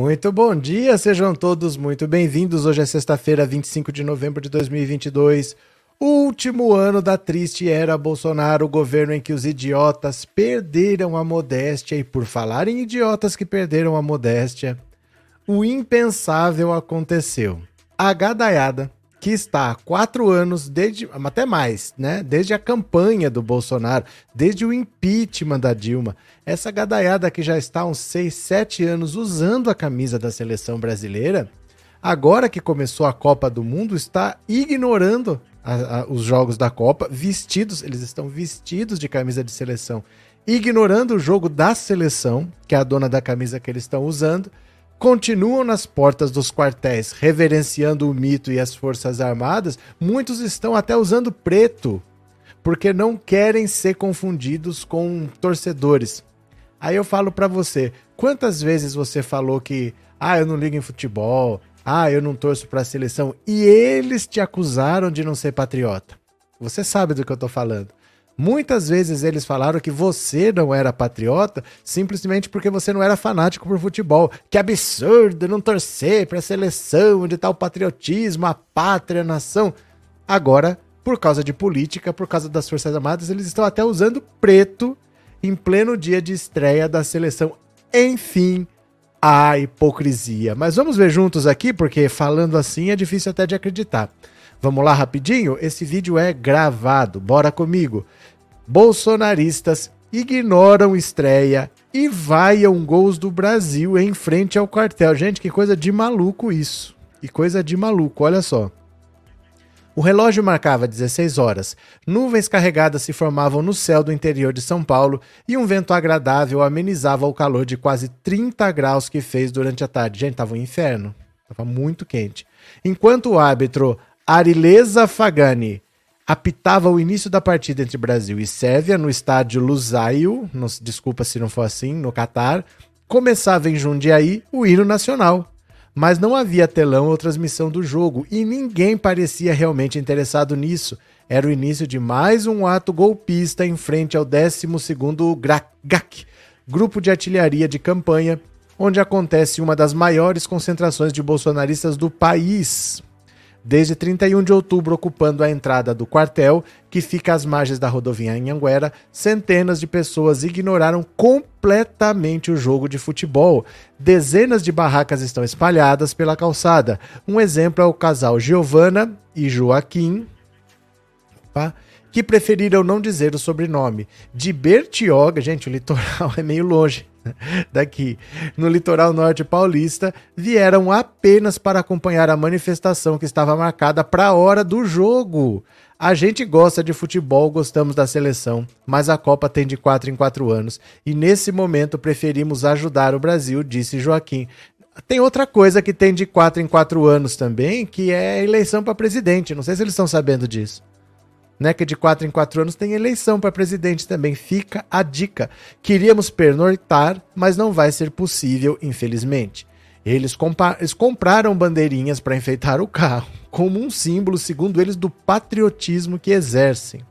Muito bom dia, sejam todos muito bem-vindos. Hoje é sexta-feira, 25 de novembro de 2022. Último ano da triste era Bolsonaro, o governo em que os idiotas perderam a modéstia. E por falar em idiotas que perderam a modéstia, o impensável aconteceu. A gadaiada que está há quatro anos, desde, até mais, né? Desde a campanha do Bolsonaro, desde o impeachment da Dilma. Essa gadaiada que já está há uns seis, sete anos usando a camisa da seleção brasileira, agora que começou a Copa do Mundo, está ignorando a, a, os jogos da Copa, vestidos, eles estão vestidos de camisa de seleção, ignorando o jogo da seleção, que é a dona da camisa que eles estão usando continuam nas portas dos quartéis reverenciando o mito e as Forças Armadas, muitos estão até usando preto, porque não querem ser confundidos com torcedores. Aí eu falo para você, quantas vezes você falou que, ah, eu não ligo em futebol, ah, eu não torço para a seleção, e eles te acusaram de não ser patriota? Você sabe do que eu tô falando. Muitas vezes eles falaram que você não era patriota simplesmente porque você não era fanático por futebol. Que absurdo não torcer para a seleção de tal patriotismo, a pátria, a nação. Agora, por causa de política, por causa das Forças Armadas, eles estão até usando preto em pleno dia de estreia da seleção. Enfim, a hipocrisia. Mas vamos ver juntos aqui, porque falando assim é difícil até de acreditar. Vamos lá rapidinho? Esse vídeo é gravado. Bora comigo. Bolsonaristas ignoram estreia e vaiam gols do Brasil em frente ao quartel. Gente, que coisa de maluco isso. Que coisa de maluco, olha só. O relógio marcava 16 horas. Nuvens carregadas se formavam no céu do interior de São Paulo e um vento agradável amenizava o calor de quase 30 graus que fez durante a tarde. Gente, tava um inferno. Tava muito quente. Enquanto o árbitro Arileza Fagani apitava o início da partida entre Brasil e Sérvia no estádio Lusail, desculpa se não for assim, no Catar, começava em Jundiaí o hino nacional. Mas não havia telão ou transmissão do jogo e ninguém parecia realmente interessado nisso. Era o início de mais um ato golpista em frente ao 12º GAC, Grupo de Artilharia de Campanha, onde acontece uma das maiores concentrações de bolsonaristas do país desde 31 de outubro ocupando a entrada do quartel, que fica às margens da rodovia Anhanguera, centenas de pessoas ignoraram completamente o jogo de futebol. Dezenas de barracas estão espalhadas pela calçada. Um exemplo é o casal Giovana e Joaquim, opa, que preferiram não dizer o sobrenome. De Bertioga, gente, o litoral é meio longe daqui, no litoral norte paulista, vieram apenas para acompanhar a manifestação que estava marcada para a hora do jogo. A gente gosta de futebol, gostamos da seleção, mas a Copa tem de 4 em 4 anos e nesse momento preferimos ajudar o Brasil, disse Joaquim. Tem outra coisa que tem de 4 em 4 anos também, que é eleição para presidente. Não sei se eles estão sabendo disso né, que de quatro em quatro anos tem eleição para presidente também. Fica a dica. Queríamos pernoitar, mas não vai ser possível, infelizmente. Eles, eles compraram bandeirinhas para enfeitar o carro, como um símbolo, segundo eles, do patriotismo que exercem.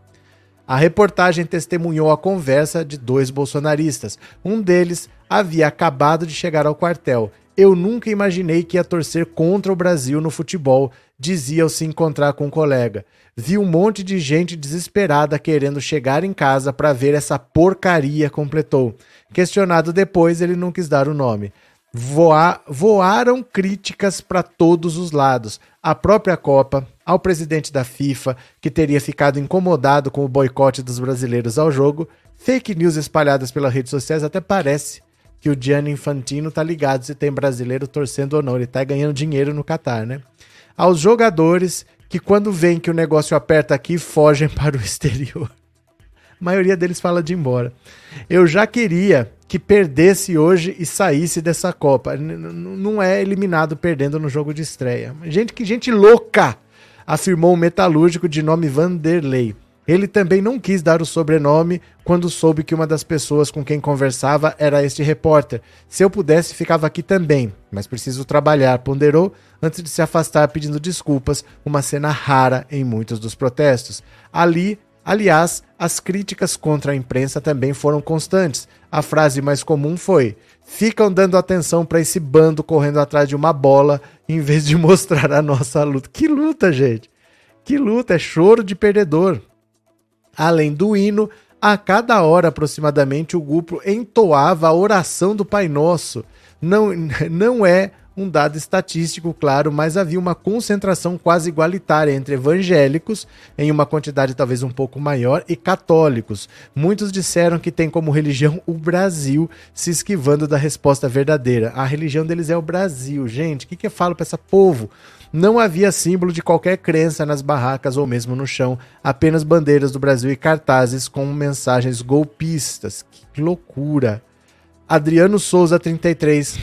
A reportagem testemunhou a conversa de dois bolsonaristas. Um deles havia acabado de chegar ao quartel. Eu nunca imaginei que ia torcer contra o Brasil no futebol, dizia ao se encontrar com um colega vi um monte de gente desesperada querendo chegar em casa para ver essa porcaria, completou. Questionado depois, ele não quis dar o nome. Voar, voaram críticas para todos os lados. A própria Copa, ao presidente da FIFA, que teria ficado incomodado com o boicote dos brasileiros ao jogo, fake news espalhadas pelas redes sociais até parece que o Gianni Infantino tá ligado se tem brasileiro torcendo ou não. Ele tá ganhando dinheiro no Catar, né? Aos jogadores que quando vem que o negócio aperta aqui, fogem para o exterior. A maioria deles fala de ir embora. Eu já queria que perdesse hoje e saísse dessa Copa. não é eliminado perdendo no jogo de estreia. Gente, que gente louca! Afirmou um metalúrgico de nome Vanderlei. Ele também não quis dar o sobrenome quando soube que uma das pessoas com quem conversava era este repórter. Se eu pudesse, ficava aqui também, mas preciso trabalhar, ponderou antes de se afastar pedindo desculpas, uma cena rara em muitos dos protestos. Ali, Aliás, as críticas contra a imprensa também foram constantes. A frase mais comum foi: ficam dando atenção para esse bando correndo atrás de uma bola em vez de mostrar a nossa luta. Que luta, gente! Que luta! É choro de perdedor. Além do hino, a cada hora aproximadamente o grupo entoava a oração do Pai Nosso. Não, não é um dado estatístico, claro, mas havia uma concentração quase igualitária entre evangélicos, em uma quantidade talvez um pouco maior, e católicos. Muitos disseram que tem como religião o Brasil, se esquivando da resposta verdadeira. A religião deles é o Brasil. Gente, o que, que eu falo para esse povo? Não havia símbolo de qualquer crença nas barracas ou mesmo no chão, apenas bandeiras do Brasil e cartazes com mensagens golpistas. Que loucura! Adriano Souza, 33,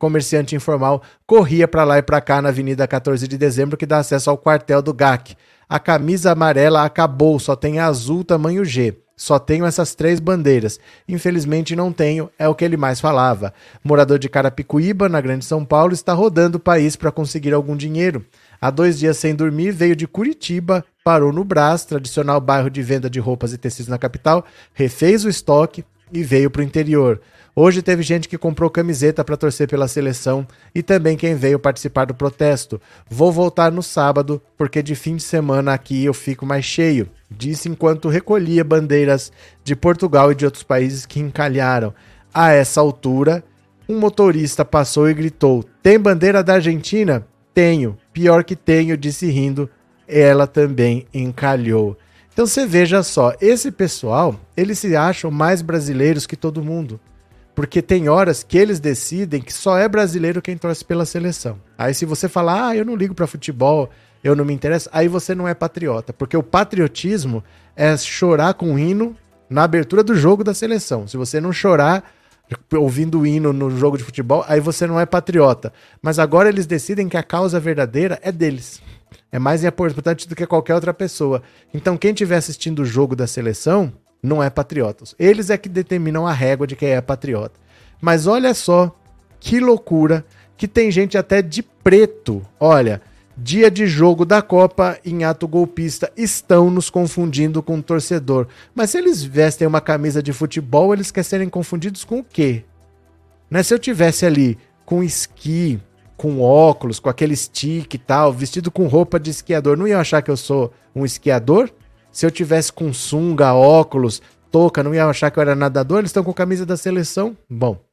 comerciante informal, corria para lá e para cá na Avenida 14 de Dezembro, que dá acesso ao quartel do GAC. A camisa amarela acabou, só tem azul tamanho G. Só tenho essas três bandeiras. Infelizmente não tenho, é o que ele mais falava. Morador de Carapicuíba, na Grande São Paulo, está rodando o país para conseguir algum dinheiro. Há dois dias sem dormir, veio de Curitiba, parou no Brás, tradicional bairro de venda de roupas e tecidos na capital, refez o estoque e veio para o interior. Hoje teve gente que comprou camiseta para torcer pela seleção e também quem veio participar do protesto. Vou voltar no sábado, porque de fim de semana aqui eu fico mais cheio, disse enquanto recolhia bandeiras de Portugal e de outros países que encalharam. A essa altura, um motorista passou e gritou: Tem bandeira da Argentina? Tenho. Pior que tenho, disse rindo. Ela também encalhou. Então você veja só, esse pessoal, eles se acham mais brasileiros que todo mundo. Porque tem horas que eles decidem que só é brasileiro quem torce pela seleção. Aí se você falar, ah, eu não ligo para futebol, eu não me interesso, aí você não é patriota. Porque o patriotismo é chorar com o hino na abertura do jogo da seleção. Se você não chorar ouvindo o hino no jogo de futebol, aí você não é patriota. Mas agora eles decidem que a causa verdadeira é deles. É mais importante do que qualquer outra pessoa. Então quem estiver assistindo o jogo da seleção não é patriota. Eles é que determinam a régua de quem é patriota. Mas olha só que loucura que tem gente até de preto. Olha, dia de jogo da Copa em ato golpista estão nos confundindo com o torcedor. Mas se eles vestem uma camisa de futebol, eles querem serem confundidos com o quê? Né? Se eu tivesse ali com esqui, com óculos, com aquele stick e tal, vestido com roupa de esquiador, não iam achar que eu sou um esquiador? Se eu tivesse com sunga, óculos, touca, não ia achar que eu era nadador? Eles estão com camisa da seleção? Bom.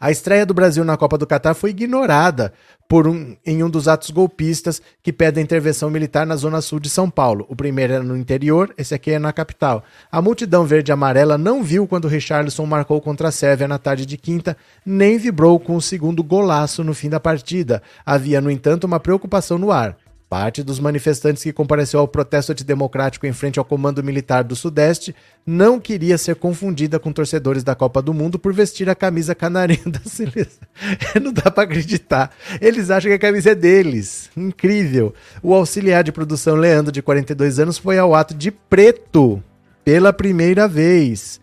A estreia do Brasil na Copa do Catar foi ignorada por um, em um dos atos golpistas que pedem intervenção militar na zona sul de São Paulo. O primeiro era no interior, esse aqui é na capital. A multidão verde e amarela não viu quando Richarlison marcou contra a Sérvia na tarde de quinta, nem vibrou com o segundo golaço no fim da partida. Havia, no entanto, uma preocupação no ar. Parte dos manifestantes que compareceu ao protesto antidemocrático em frente ao Comando Militar do Sudeste não queria ser confundida com torcedores da Copa do Mundo por vestir a camisa canarinho da seleção. não dá para acreditar. Eles acham que a camisa é deles. Incrível. O auxiliar de produção Leandro, de 42 anos, foi ao ato de preto pela primeira vez.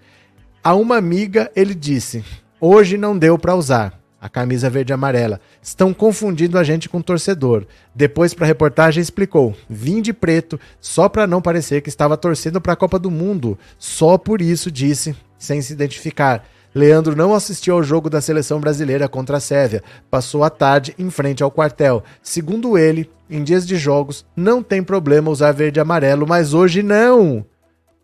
A uma amiga, ele disse: Hoje não deu para usar a camisa verde e amarela. Estão confundindo a gente com torcedor. Depois, para a reportagem, explicou: vim de preto só para não parecer que estava torcendo para a Copa do Mundo. Só por isso disse, sem se identificar. Leandro não assistiu ao jogo da seleção brasileira contra a Sérvia. Passou a tarde em frente ao quartel. Segundo ele, em dias de jogos, não tem problema usar verde e amarelo, mas hoje não.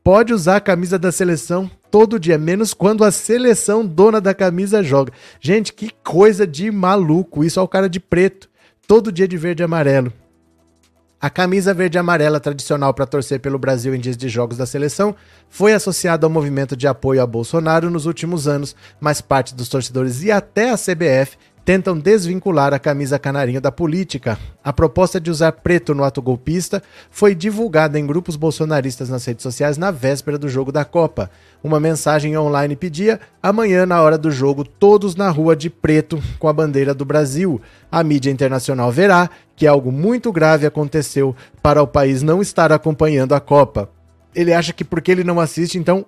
Pode usar a camisa da seleção todo dia, menos quando a seleção dona da camisa joga. Gente, que coisa de maluco. Isso é o cara de preto, todo dia de verde e amarelo. A camisa verde e amarela tradicional para torcer pelo Brasil em dias de jogos da seleção foi associada ao movimento de apoio a Bolsonaro nos últimos anos, mas parte dos torcedores e até a CBF tentam desvincular a camisa canarinho da política. A proposta de usar preto no ato golpista foi divulgada em grupos bolsonaristas nas redes sociais na véspera do jogo da Copa. Uma mensagem online pedia: amanhã, na hora do jogo, todos na rua de preto com a bandeira do Brasil. A mídia internacional verá que algo muito grave aconteceu para o país não estar acompanhando a Copa. Ele acha que porque ele não assiste, então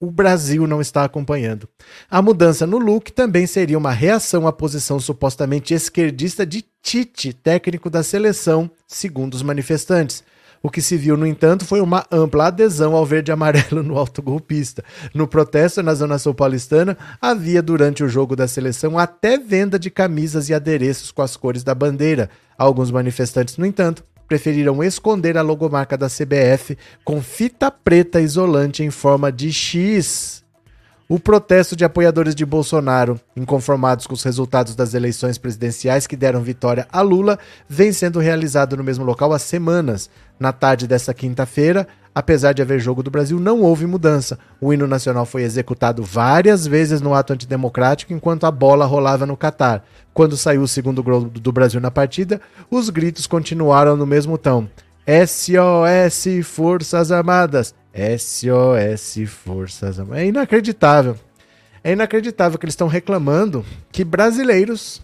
o Brasil não está acompanhando. A mudança no look também seria uma reação à posição supostamente esquerdista de Tite, técnico da seleção, segundo os manifestantes. O que se viu, no entanto, foi uma ampla adesão ao verde e amarelo no autogolpista. No protesto na Zona Sul Paulistana, havia durante o jogo da seleção até venda de camisas e adereços com as cores da bandeira. Alguns manifestantes, no entanto, preferiram esconder a logomarca da CBF com fita preta isolante em forma de X o protesto de apoiadores de Bolsonaro, inconformados com os resultados das eleições presidenciais que deram vitória a Lula, vem sendo realizado no mesmo local há semanas. Na tarde desta quinta-feira, apesar de haver jogo do Brasil, não houve mudança. O hino nacional foi executado várias vezes no ato antidemocrático enquanto a bola rolava no Catar. Quando saiu o segundo gol do Brasil na partida, os gritos continuaram no mesmo tom. SOS Forças Armadas. SOS Forças Armadas. É inacreditável. É inacreditável que eles estão reclamando que brasileiros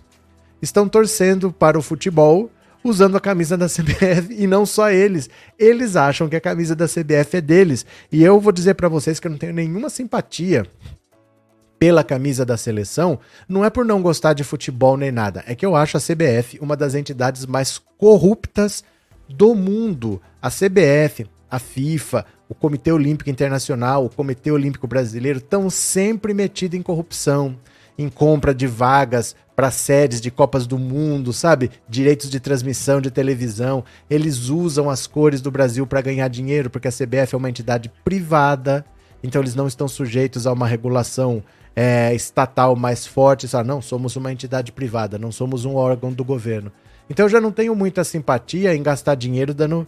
estão torcendo para o futebol usando a camisa da CBF e não só eles. Eles acham que a camisa da CBF é deles. E eu vou dizer para vocês que eu não tenho nenhuma simpatia pela camisa da seleção, não é por não gostar de futebol nem nada, é que eu acho a CBF uma das entidades mais corruptas do mundo. A CBF, a FIFA, o Comitê Olímpico Internacional, o Comitê Olímpico Brasileiro estão sempre metidos em corrupção, em compra de vagas para sedes de Copas do Mundo, sabe? Direitos de transmissão de televisão. Eles usam as cores do Brasil para ganhar dinheiro, porque a CBF é uma entidade privada, então eles não estão sujeitos a uma regulação é, estatal mais forte. Sabe? Não, somos uma entidade privada, não somos um órgão do governo. Então eu já não tenho muita simpatia em gastar dinheiro dando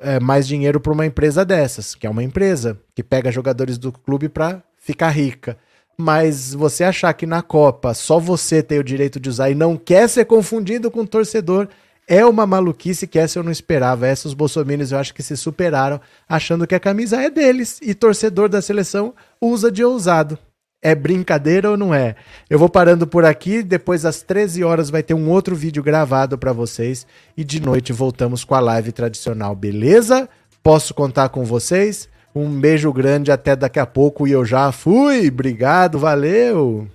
é, mais dinheiro para uma empresa dessas, que é uma empresa que pega jogadores do clube para ficar rica. Mas você achar que na Copa só você tem o direito de usar e não quer ser confundido com o torcedor é uma maluquice que essa eu não esperava. Essa os bolsominions eu acho que se superaram, achando que a camisa é deles e torcedor da seleção usa de ousado. É brincadeira ou não é? Eu vou parando por aqui, depois às 13 horas vai ter um outro vídeo gravado para vocês e de noite voltamos com a live tradicional, beleza? Posso contar com vocês? Um beijo grande, até daqui a pouco e eu já fui. Obrigado, valeu!